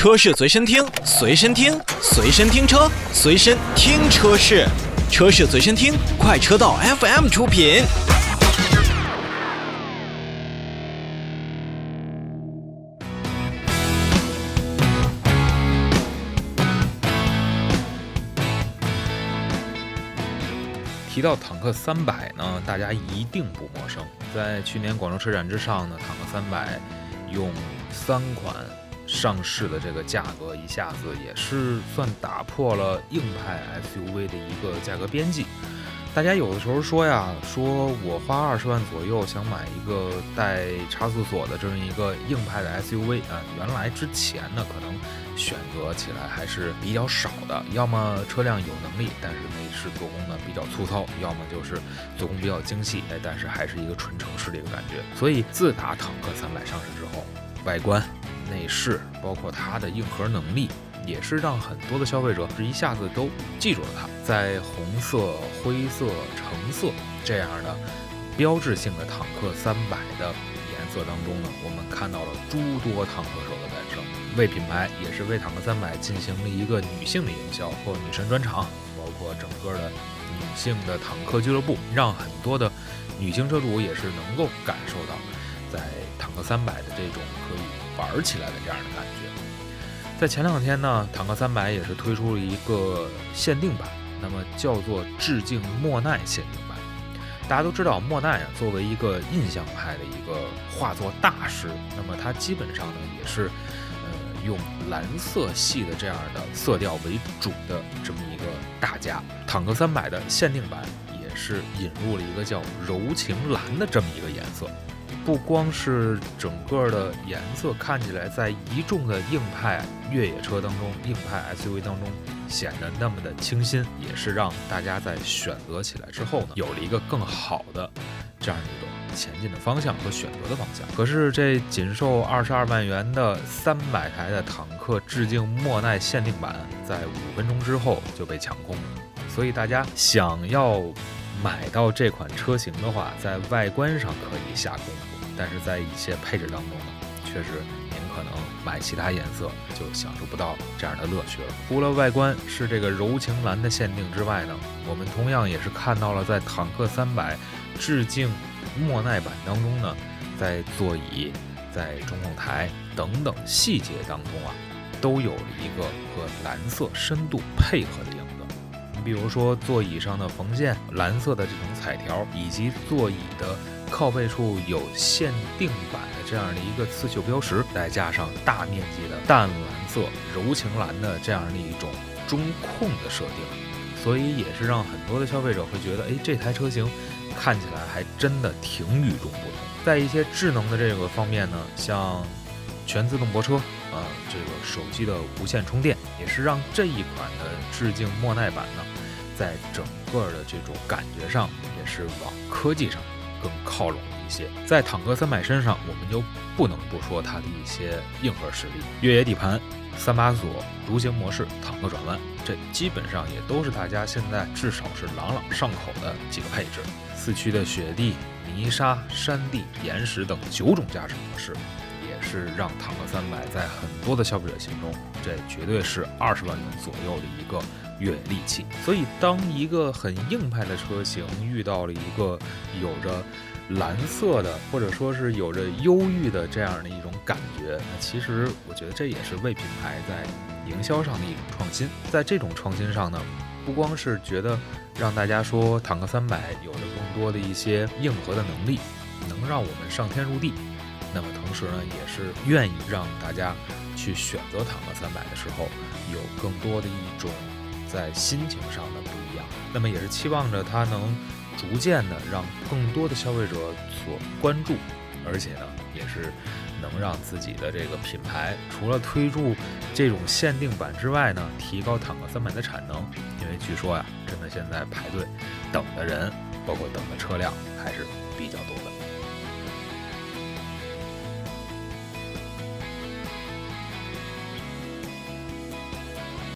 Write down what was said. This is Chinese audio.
车市随身听，随身听，随身听车，随身听车市，车市随身听，快车道 FM 出品。提到坦克三百呢，大家一定不陌生。在去年广州车展之上呢，坦克三百用三款上市的这个价格，一下子也是算打破了硬派 SUV 的一个价格边际。大家有的时候说呀，说我花二十万左右想买一个带差速锁的这么一个硬派的 SUV 啊，原来之前呢可能。选择起来还是比较少的，要么车辆有能力，但是内饰做工呢比较粗糙；要么就是做工比较精细，哎，但是还是一个纯城市的一个感觉。所以自打坦克三百上市之后，外观、内饰，包括它的硬核能力，也是让很多的消费者是一下子都记住了它。在红色、灰色、橙色这样的标志性的坦克三百的颜色当中呢，我们看到了诸多坦克手的诞生。为品牌也是为坦克三百进行了一个女性的营销或女神专场，包括整个的女性的坦克俱乐部，让很多的女性车主也是能够感受到在坦克三百的这种可以玩起来的这样的感觉。在前两天呢，坦克三百也是推出了一个限定版，那么叫做致敬莫奈限定版。大家都知道莫奈啊，作为一个印象派的一个画作大师，那么他基本上呢也是呃。用蓝色系的这样的色调为主的这么一个大家，坦克三百的限定版也是引入了一个叫柔情蓝的这么一个颜色。不光是整个的颜色看起来在一众的硬派越野车当中、硬派 SUV 当中显得那么的清新，也是让大家在选择起来之后呢，有了一个更好的这样一种。前进的方向和选择的方向，可是这仅售二十二万元的三百台的坦克致敬莫奈限定版，在五分钟之后就被抢空了。所以大家想要买到这款车型的话，在外观上可以下功夫，但是在一些配置当中呢，确实您可能买其他颜色就享受不到这样的乐趣了。除了外观是这个柔情蓝的限定之外呢，我们同样也是看到了在坦克三百致敬。莫奈版当中呢，在座椅、在中控台等等细节当中啊，都有了一个和蓝色深度配合的影子。比如说座椅上的缝线、蓝色的这种彩条，以及座椅的靠背处有限定版的这样的一个刺绣标识，再加上大面积的淡蓝色、柔情蓝的这样的一种中控的设定，所以也是让很多的消费者会觉得，哎，这台车型。看起来还真的挺与众不同。在一些智能的这个方面呢，像全自动泊车，呃，这个手机的无线充电，也是让这一款的致敬莫奈版呢，在整个的这种感觉上，也是往科技上更靠拢一些。在坦克三百身上，我们就不能不说它的一些硬核实力：越野底盘、三把锁、独行模式、坦克转弯，这基本上也都是大家现在至少是朗朗上口的几个配置。四驱的雪地、泥沙、山地、岩石等九种驾驶模式，是让坦克三百在很多的消费者心中，这绝对是二十万元左右的一个越野利器。所以，当一个很硬派的车型遇到了一个有着蓝色的，或者说是有着忧郁的这样的一种感觉，那其实我觉得这也是为品牌在营销上的一种创新。在这种创新上呢，不光是觉得。让大家说坦克三百有着更多的一些硬核的能力，能让我们上天入地。那么同时呢，也是愿意让大家去选择坦克三百的时候，有更多的一种在心情上的不一样。那么也是期望着它能逐渐的让更多的消费者所关注，而且呢，也是能让自己的这个品牌除了推出这种限定版之外呢，提高坦克三百的产能。因为据说呀。真的，现在排队等的人，包括等的车辆，还是比较多。